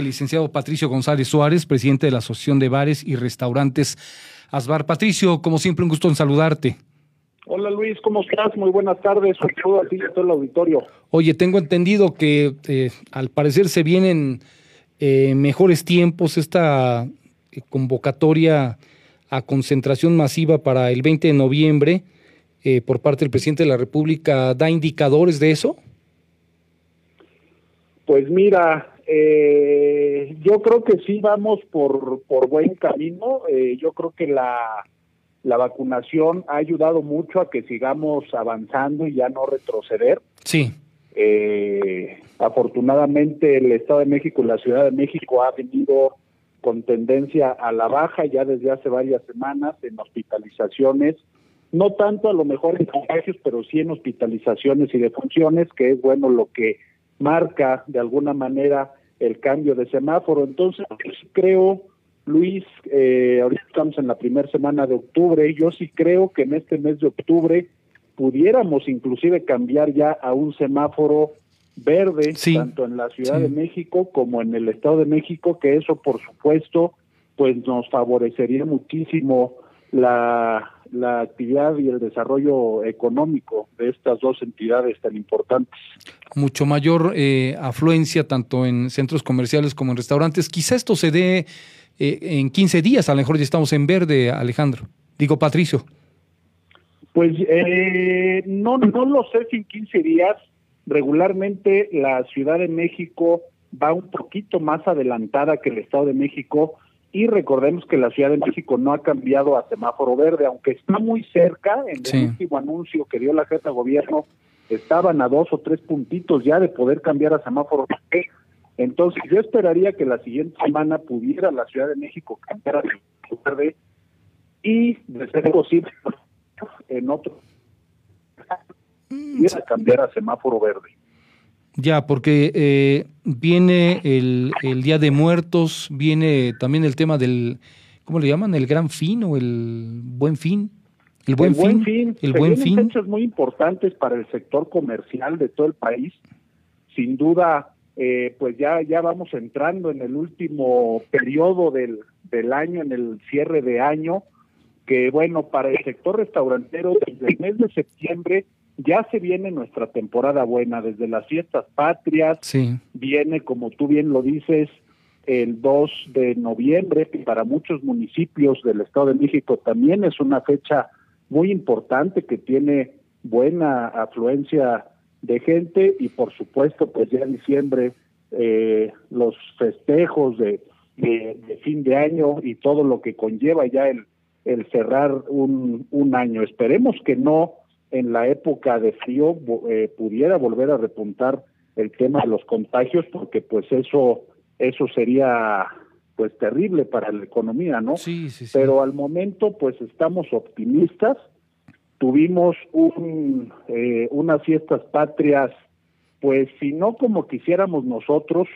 el licenciado Patricio González Suárez, presidente de la Asociación de Bares y Restaurantes Asbar. Patricio, como siempre, un gusto en saludarte. Hola Luis, ¿cómo estás? Muy buenas tardes. Un saludo a ti y a todo el auditorio. Oye, tengo entendido que eh, al parecer se vienen eh, mejores tiempos, esta eh, convocatoria a concentración masiva para el 20 de noviembre por parte del presidente de la República, ¿da indicadores de eso? Pues mira, eh, yo creo que sí vamos por, por buen camino. Eh, yo creo que la, la vacunación ha ayudado mucho a que sigamos avanzando y ya no retroceder. Sí. Eh, afortunadamente el Estado de México y la Ciudad de México ha venido con tendencia a la baja ya desde hace varias semanas en hospitalizaciones, no tanto a lo mejor en contagios, pero sí en hospitalizaciones y defunciones, que es bueno lo que marca de alguna manera el cambio de semáforo. Entonces, creo, Luis, eh, ahorita estamos en la primera semana de octubre, yo sí creo que en este mes de octubre pudiéramos inclusive cambiar ya a un semáforo verde, tanto en la Ciudad de México como en el Estado de México, que eso por supuesto pues nos favorecería muchísimo la, la actividad y el desarrollo económico de estas dos entidades tan importantes. Mucho mayor eh, afluencia tanto en centros comerciales como en restaurantes. Quizá esto se dé eh, en 15 días, a lo mejor ya estamos en verde, Alejandro. Digo, Patricio. Pues eh, no, no lo sé si en 15 días. Regularmente la Ciudad de México va un poquito más adelantada que el Estado de México y recordemos que la Ciudad de México no ha cambiado a semáforo verde, aunque está muy cerca, en el último anuncio que dio la jefa de gobierno, estaban a dos o tres puntitos ya de poder cambiar a semáforo verde. Entonces yo esperaría que la siguiente semana pudiera la Ciudad de México cambiar a semáforo verde y, de ser posible, en otro pudiera cambiar a semáforo verde. Ya, porque eh, viene el, el, Día de Muertos, viene también el tema del, ¿cómo le llaman? El Gran Fin o el Buen Fin. El Buen, fin, El Buen Fin. fechas muy importantes para el sector comercial de todo el país. Sin duda, eh, pues ya, ya vamos entrando en el último periodo del, del año, en el cierre de año, que bueno, para el sector restaurantero, desde el mes de septiembre ya se viene nuestra temporada buena, desde las fiestas patrias, viene, como tú bien lo dices, el 2 de noviembre, que para muchos municipios del Estado de México también es una fecha muy importante que tiene buena afluencia de gente y por supuesto pues ya en diciembre eh, los festejos de, de, fin de año y todo lo que conlleva ya el, el cerrar un, un año. Esperemos que no en la época de frío eh, pudiera volver a repuntar el tema de los contagios porque pues eso eso sería pues terrible para la economía, ¿no? Sí, sí, sí. Pero al momento pues estamos optimistas. Tuvimos un, eh, unas fiestas patrias, pues si no como quisiéramos nosotros,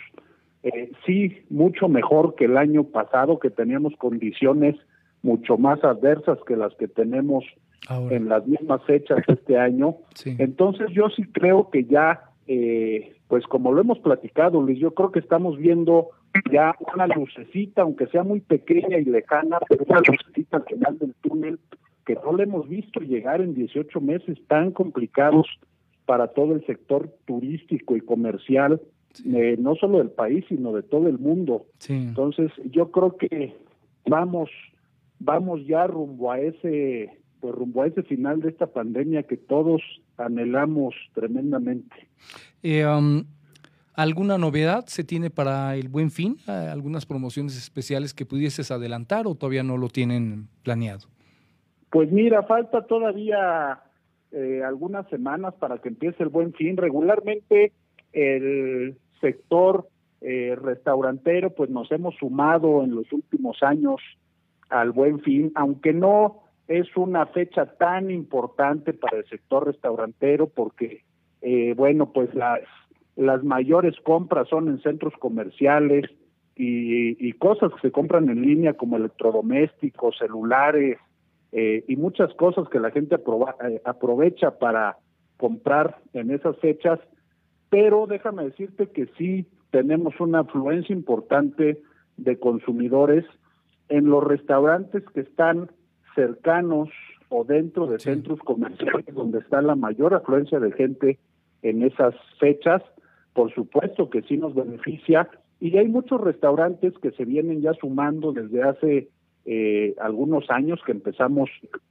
eh, sí mucho mejor que el año pasado, que teníamos condiciones mucho más adversas que las que tenemos en las mismas fechas este año. Entonces yo sí creo que ya, eh, pues como lo hemos platicado, Luis, yo creo que estamos viendo ya una lucecita, aunque sea muy pequeña y lejana, pero una lucecita al final del túnel que no le hemos visto llegar en 18 meses tan complicados para todo el sector turístico y comercial, eh, no solo del país, sino de todo el mundo. Entonces, yo creo que vamos, vamos ya rumbo a ese pues rumbo a ese final de esta pandemia que todos anhelamos tremendamente. Eh, um, ¿Alguna novedad se tiene para el buen fin? ¿Algunas promociones especiales que pudieses adelantar o todavía no lo tienen planeado? Pues mira, falta todavía eh, algunas semanas para que empiece el buen fin. Regularmente el sector eh, restaurantero, pues nos hemos sumado en los últimos años al buen fin, aunque no es una fecha tan importante para el sector restaurantero porque, eh, bueno, pues las, las mayores compras son en centros comerciales y, cosas que se compran en línea como electrodomésticos, celulares eh, y muchas cosas que la gente eh, aprovecha para comprar en esas fechas. Pero déjame decirte que sí tenemos una afluencia importante de consumidores en los restaurantes que están cercanos o dentro de centros comerciales donde está la mayor afluencia de gente en esas fechas, por supuesto que sí nos beneficia. Y hay muchos restaurantes que se vienen ya sumando desde hace eh, algunos años que empezamos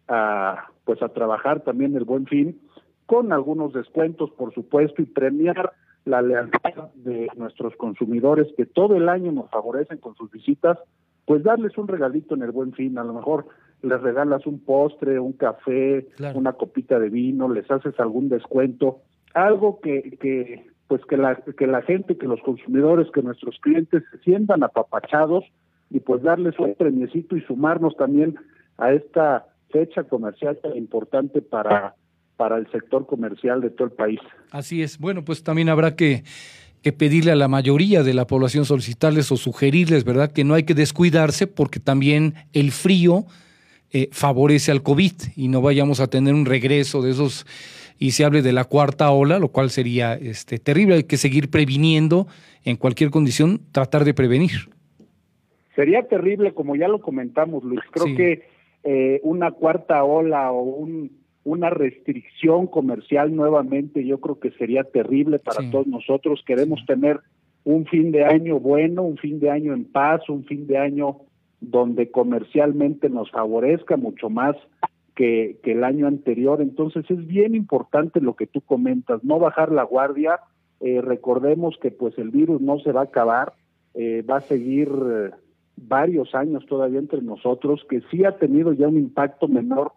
a pues a trabajar también el buen fin con algunos descuentos por supuesto y premiar la lealtad de nuestros consumidores que todo el año nos favorecen con sus visitas pues darles un regalito en el buen fin a lo mejor les regalas un postre un café una copita de vino les haces algún descuento algo que, que pues que la, que la gente, que los consumidores, que nuestros clientes se sientan apapachados y pues darles un premiecito y sumarnos también a esta fecha comercial tan importante para, para el sector comercial de todo el país. Así es. Bueno, pues también habrá que, que pedirle a la mayoría de la población solicitarles o sugerirles, ¿verdad?, que no hay que descuidarse porque también el frío eh, favorece al COVID y no vayamos a tener un regreso de esos y se hable de la cuarta ola, lo cual sería este, terrible. Hay que seguir previniendo en cualquier condición, tratar de prevenir. Sería terrible, como ya lo comentamos, Luis. Creo que eh, una cuarta ola o un, una restricción comercial nuevamente, yo creo que sería terrible para todos nosotros. Queremos tener un fin de año bueno, un fin de año en paz, un fin de año donde comercialmente nos favorezca mucho más que, el año anterior. Entonces es bien importante lo que tú comentas, no bajar la guardia. Eh, recordemos que pues el virus no se va a acabar, eh, va a seguir eh, varios años todavía entre nosotros, que sí ha tenido ya un impacto menor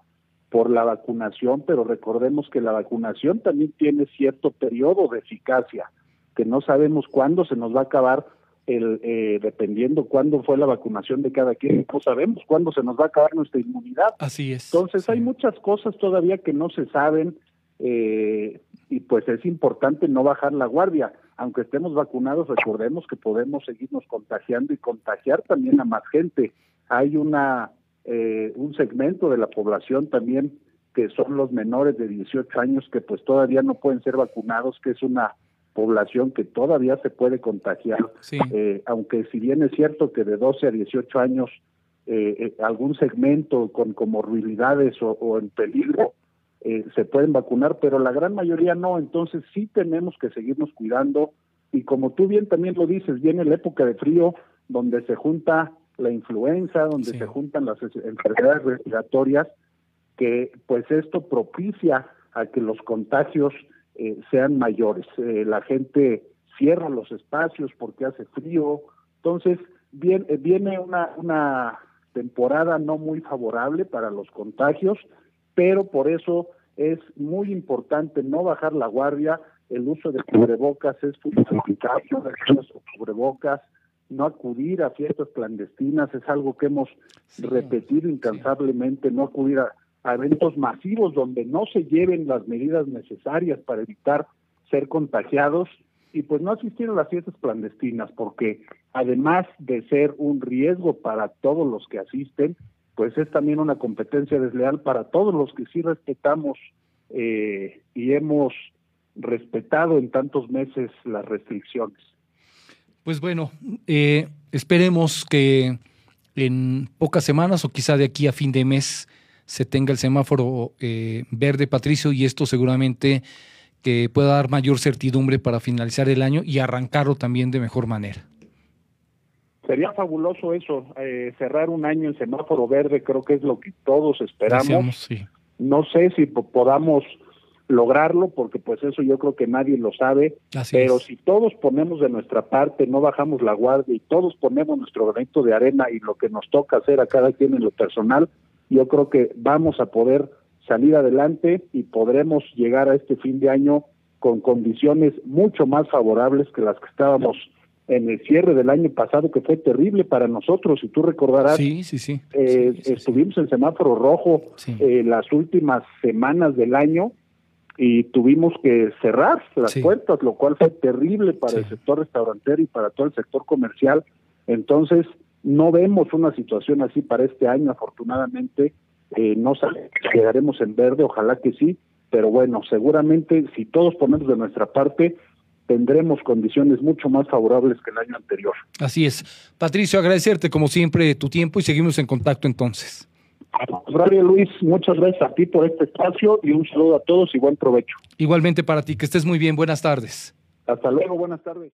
por la vacunación, pero recordemos que la vacunación también tiene cierto periodo de eficacia, que no sabemos cuándo se nos va a acabar el, eh, dependiendo cuándo fue la vacunación de cada quien, no sabemos cuándo se nos va a acabar nuestra inmunidad. Así es. Entonces hay muchas cosas todavía que no se saben eh, y pues es importante no bajar la guardia. Aunque estemos vacunados, recordemos que podemos seguirnos contagiando y contagiar también a más gente. Hay una eh, un segmento de la población también que son los menores de 18 años que pues todavía no pueden ser vacunados, que es una población que todavía se puede contagiar, eh, aunque si bien es cierto que de 12 a 18 años eh, eh, algún segmento con comorbilidades o, en peligro se pueden vacunar, pero la gran mayoría no, entonces sí tenemos que seguirnos cuidando. Y como tú bien también lo dices, viene la época de frío donde se junta la influenza, donde se juntan las enfermedades respiratorias, que pues esto propicia a que los contagios eh, sean mayores. Eh, la gente cierra los espacios porque hace frío. Entonces, viene, eh, viene una, una temporada no muy favorable para los contagios, pero por eso es muy importante no bajar la guardia. El uso de cubrebocas es fundamental, cubrebocas, no acudir a fiestas clandestinas es algo que hemos repetido incansablemente, no acudir a a eventos masivos donde no se lleven las medidas necesarias para evitar ser contagiados y pues no asistir a las fiestas clandestinas porque además de ser un riesgo para todos los que asisten, pues es también una competencia desleal para todos los que sí respetamos eh, y hemos respetado en tantos meses las restricciones. Pues bueno, eh, esperemos que en pocas semanas o quizá de aquí a fin de mes se tenga el semáforo eh, verde, Patricio, y esto seguramente que pueda dar mayor certidumbre para finalizar el año y arrancarlo también de mejor manera. Sería fabuloso eso, eh, cerrar un año en semáforo verde, creo que es lo que todos esperamos. No sé si podamos lograrlo, porque pues eso yo creo que nadie lo sabe, pero si todos ponemos de nuestra parte, no bajamos la guardia y todos ponemos nuestro granito de arena y lo que nos toca hacer a cada quien en lo personal, yo creo que vamos a poder salir adelante y podremos llegar a este fin de año con condiciones mucho más favorables que las que estábamos en el cierre del año pasado, que fue terrible para nosotros. Si tú recordarás, sí, sí, sí. Eh, estuvimos en semáforo rojo eh, las últimas semanas del año y tuvimos que cerrar las puertas, lo cual fue terrible para el sector restaurantero y para todo el sector comercial. Entonces, no vemos una situación así para este año, afortunadamente. Eh, no quedaremos en verde, ojalá que sí, pero bueno, seguramente si todos ponemos de nuestra parte, tendremos condiciones mucho más favorables que el año anterior. Así es. Patricio, agradecerte como siempre tu tiempo y seguimos en contacto entonces. Radio Luis, muchas gracias a ti por este espacio y un saludo a todos y buen provecho. Igualmente para ti, que estés muy bien. Buenas tardes. Hasta luego, buenas tardes.